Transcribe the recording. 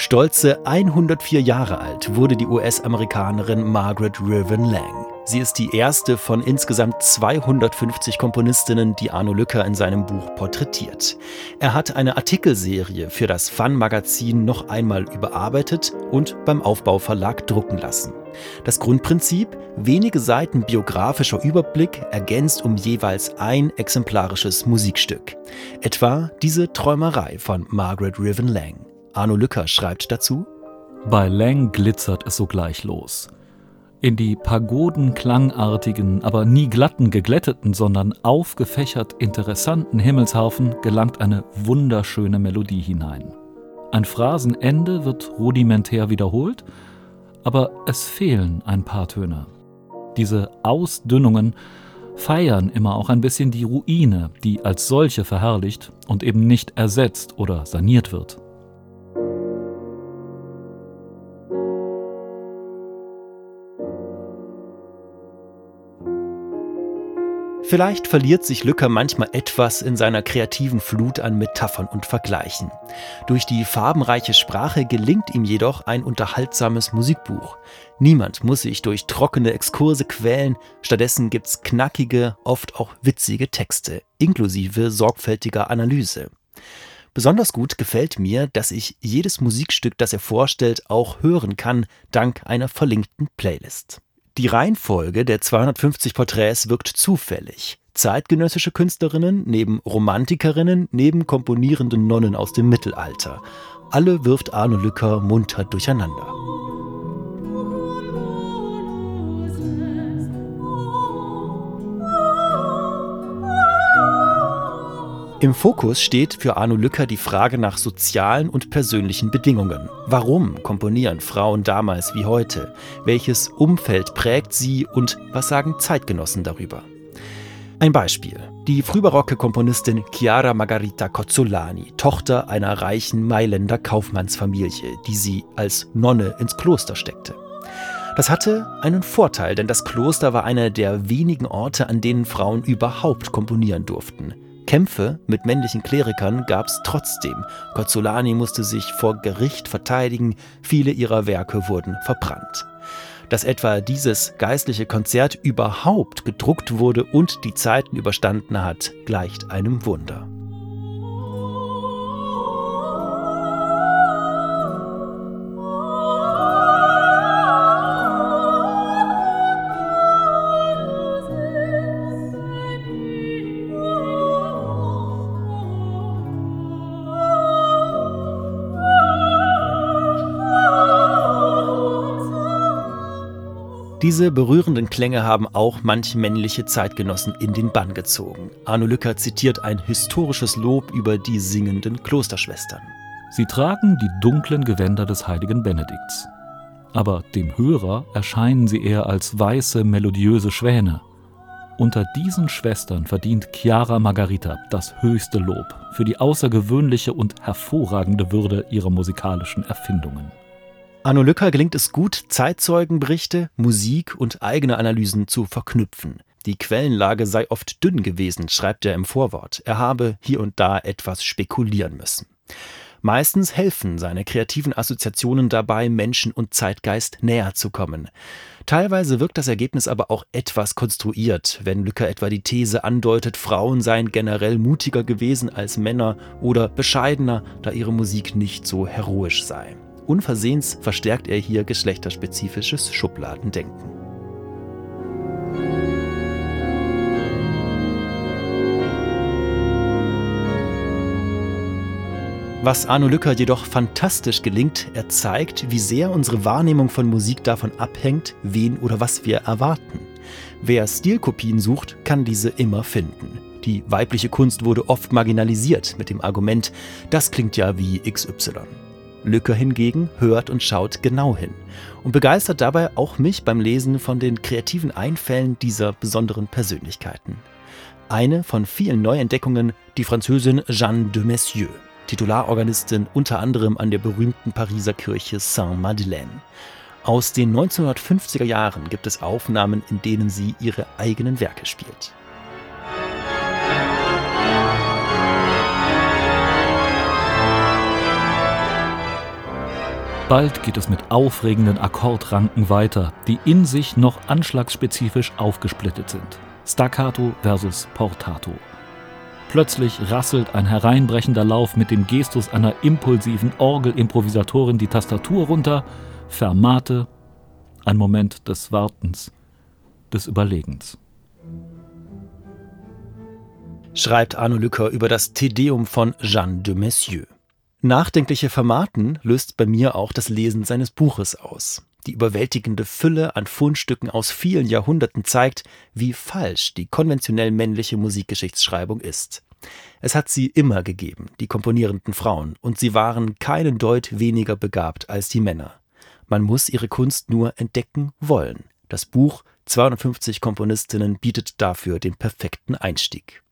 Stolze 104 Jahre alt wurde die US-Amerikanerin Margaret Riven Lang. Sie ist die erste von insgesamt 250 Komponistinnen, die Arno Lücker in seinem Buch porträtiert. Er hat eine Artikelserie für das Fun-Magazin noch einmal überarbeitet und beim Aufbauverlag drucken lassen. Das Grundprinzip, wenige Seiten biografischer Überblick, ergänzt um jeweils ein exemplarisches Musikstück. Etwa diese Träumerei von Margaret Riven Lang. Arno Lücker schreibt dazu, bei Lang glitzert es sogleich los. In die pagodenklangartigen, aber nie glatten, geglätteten, sondern aufgefächert interessanten Himmelshaufen gelangt eine wunderschöne Melodie hinein. Ein Phrasenende wird rudimentär wiederholt, aber es fehlen ein paar Töne. Diese Ausdünnungen feiern immer auch ein bisschen die Ruine, die als solche verherrlicht und eben nicht ersetzt oder saniert wird. Vielleicht verliert sich Lücker manchmal etwas in seiner kreativen Flut an Metaphern und Vergleichen. Durch die farbenreiche Sprache gelingt ihm jedoch ein unterhaltsames Musikbuch. Niemand muss sich durch trockene Exkurse quälen, stattdessen gibt's knackige, oft auch witzige Texte, inklusive sorgfältiger Analyse. Besonders gut gefällt mir, dass ich jedes Musikstück, das er vorstellt, auch hören kann, dank einer verlinkten Playlist. Die Reihenfolge der 250 Porträts wirkt zufällig. Zeitgenössische Künstlerinnen neben Romantikerinnen neben komponierenden Nonnen aus dem Mittelalter. Alle wirft Arno Lücker munter durcheinander. Im Fokus steht für Arno Lücker die Frage nach sozialen und persönlichen Bedingungen. Warum komponieren Frauen damals wie heute? Welches Umfeld prägt sie und was sagen Zeitgenossen darüber? Ein Beispiel. Die frühbarocke Komponistin Chiara Margarita Cozzolani, Tochter einer reichen Mailänder Kaufmannsfamilie, die sie als Nonne ins Kloster steckte. Das hatte einen Vorteil, denn das Kloster war einer der wenigen Orte, an denen Frauen überhaupt komponieren durften. Kämpfe mit männlichen Klerikern gab es trotzdem. Cozzolani musste sich vor Gericht verteidigen, viele ihrer Werke wurden verbrannt. Dass etwa dieses geistliche Konzert überhaupt gedruckt wurde und die Zeiten überstanden hat, gleicht einem Wunder. Diese berührenden Klänge haben auch manch männliche Zeitgenossen in den Bann gezogen. Arno Lücker zitiert ein historisches Lob über die singenden Klosterschwestern. Sie tragen die dunklen Gewänder des heiligen Benedikts. Aber dem Hörer erscheinen sie eher als weiße, melodiöse Schwäne. Unter diesen Schwestern verdient Chiara Margarita das höchste Lob für die außergewöhnliche und hervorragende Würde ihrer musikalischen Erfindungen. Arno Lücker gelingt es gut, Zeitzeugenberichte, Musik und eigene Analysen zu verknüpfen. Die Quellenlage sei oft dünn gewesen, schreibt er im Vorwort. Er habe hier und da etwas spekulieren müssen. Meistens helfen seine kreativen Assoziationen dabei, Menschen und Zeitgeist näher zu kommen. Teilweise wirkt das Ergebnis aber auch etwas konstruiert, wenn Lücker etwa die These andeutet, Frauen seien generell mutiger gewesen als Männer oder bescheidener, da ihre Musik nicht so heroisch sei. Unversehens verstärkt er hier geschlechterspezifisches Schubladendenken. Was Arno Lücker jedoch fantastisch gelingt, er zeigt, wie sehr unsere Wahrnehmung von Musik davon abhängt, wen oder was wir erwarten. Wer Stilkopien sucht, kann diese immer finden. Die weibliche Kunst wurde oft marginalisiert mit dem Argument, das klingt ja wie XY. Lücke hingegen hört und schaut genau hin und begeistert dabei auch mich beim Lesen von den kreativen Einfällen dieser besonderen Persönlichkeiten. Eine von vielen Neuentdeckungen die Französin Jeanne de Messieux, Titularorganistin unter anderem an der berühmten Pariser Kirche Saint-Madeleine. Aus den 1950er Jahren gibt es Aufnahmen, in denen sie ihre eigenen Werke spielt. Bald geht es mit aufregenden Akkordranken weiter, die in sich noch anschlagsspezifisch aufgesplittet sind. Staccato versus Portato. Plötzlich rasselt ein hereinbrechender Lauf mit dem Gestus einer impulsiven Orgelimprovisatorin die Tastatur runter, Fermate, ein Moment des Wartens, des Überlegens. Schreibt Arno Lücker über das Tedeum von Jeanne de Messieux. Nachdenkliche Fermaten löst bei mir auch das Lesen seines Buches aus. Die überwältigende Fülle an Fundstücken aus vielen Jahrhunderten zeigt, wie falsch die konventionell männliche Musikgeschichtsschreibung ist. Es hat sie immer gegeben, die komponierenden Frauen, und sie waren keinen Deut weniger begabt als die Männer. Man muss ihre Kunst nur entdecken wollen. Das Buch 250 Komponistinnen bietet dafür den perfekten Einstieg.